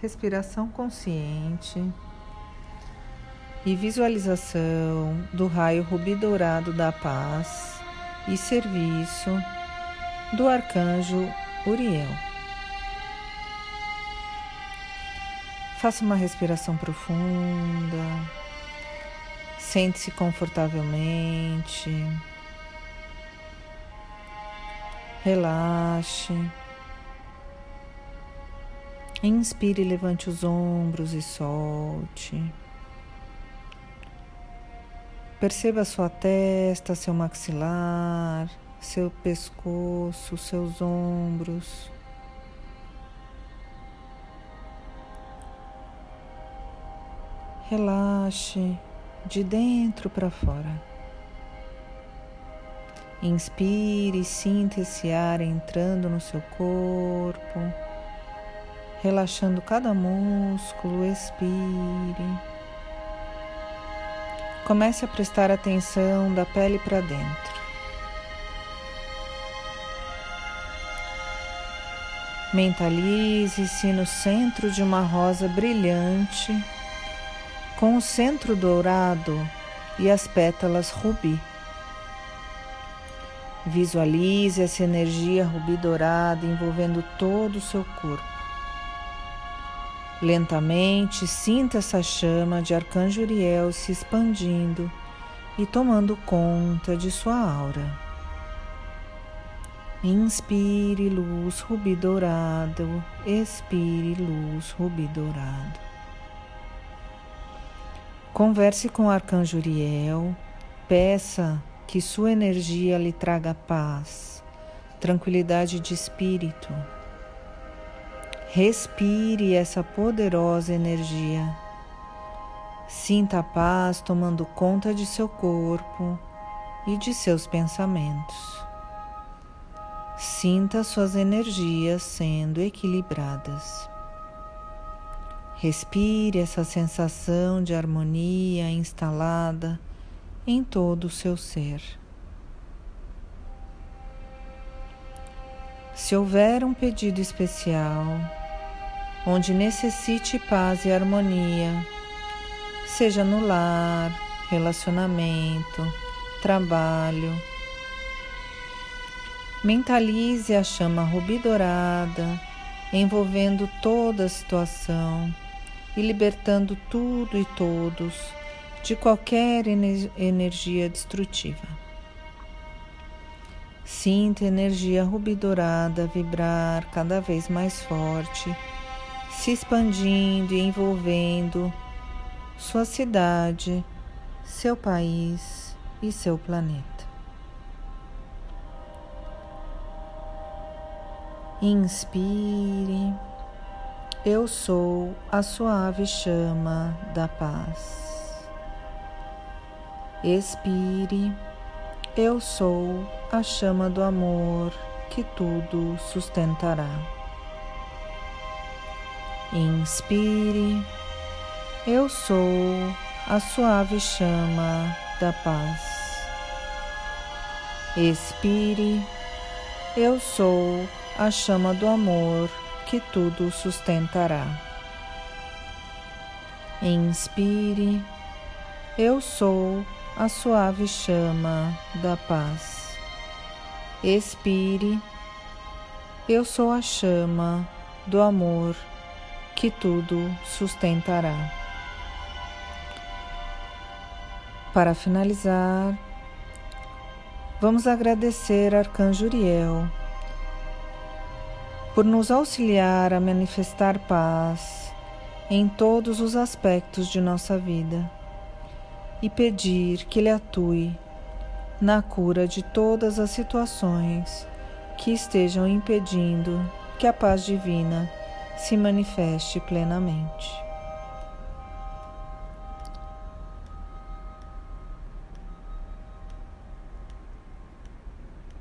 respiração consciente e visualização do raio rubi dourado da paz e serviço do arcanjo Uriel. Faça uma respiração profunda, sente-se confortavelmente, relaxe. Inspire, levante os ombros e solte. Perceba sua testa, seu maxilar, seu pescoço, seus ombros. Relaxe de dentro para fora. Inspire, sinta esse ar entrando no seu corpo relaxando cada músculo, expire. Comece a prestar atenção da pele para dentro. Mentalize-se no centro de uma rosa brilhante, com o centro dourado e as pétalas rubi. Visualize essa energia rubi dourada envolvendo todo o seu corpo. Lentamente sinta essa chama de Arcanjo Uriel se expandindo e tomando conta de sua aura. Inspire luz rubi dourado, expire luz rubi dourado. Converse com o Arcanjo Uriel, peça que sua energia lhe traga paz, tranquilidade de espírito Respire essa poderosa energia. Sinta a paz tomando conta de seu corpo e de seus pensamentos. Sinta suas energias sendo equilibradas. Respire essa sensação de harmonia instalada em todo o seu ser. Se houver um pedido especial, onde necessite paz e harmonia, seja no lar, relacionamento, trabalho. Mentalize a chama rubi dourada, envolvendo toda a situação e libertando tudo e todos de qualquer energia destrutiva. Sinta a energia rubi dourada vibrar cada vez mais forte expandindo e envolvendo sua cidade, seu país e seu planeta. Inspire. Eu sou a suave chama da paz. Expire. Eu sou a chama do amor que tudo sustentará. Inspire. Eu sou a suave chama da paz. Expire. Eu sou a chama do amor que tudo sustentará. Inspire. Eu sou a suave chama da paz. Expire. Eu sou a chama do amor que tudo sustentará. Para finalizar, vamos agradecer Arcanjo Uriel por nos auxiliar a manifestar paz em todos os aspectos de nossa vida e pedir que Ele atue na cura de todas as situações que estejam impedindo que a paz divina se manifeste plenamente.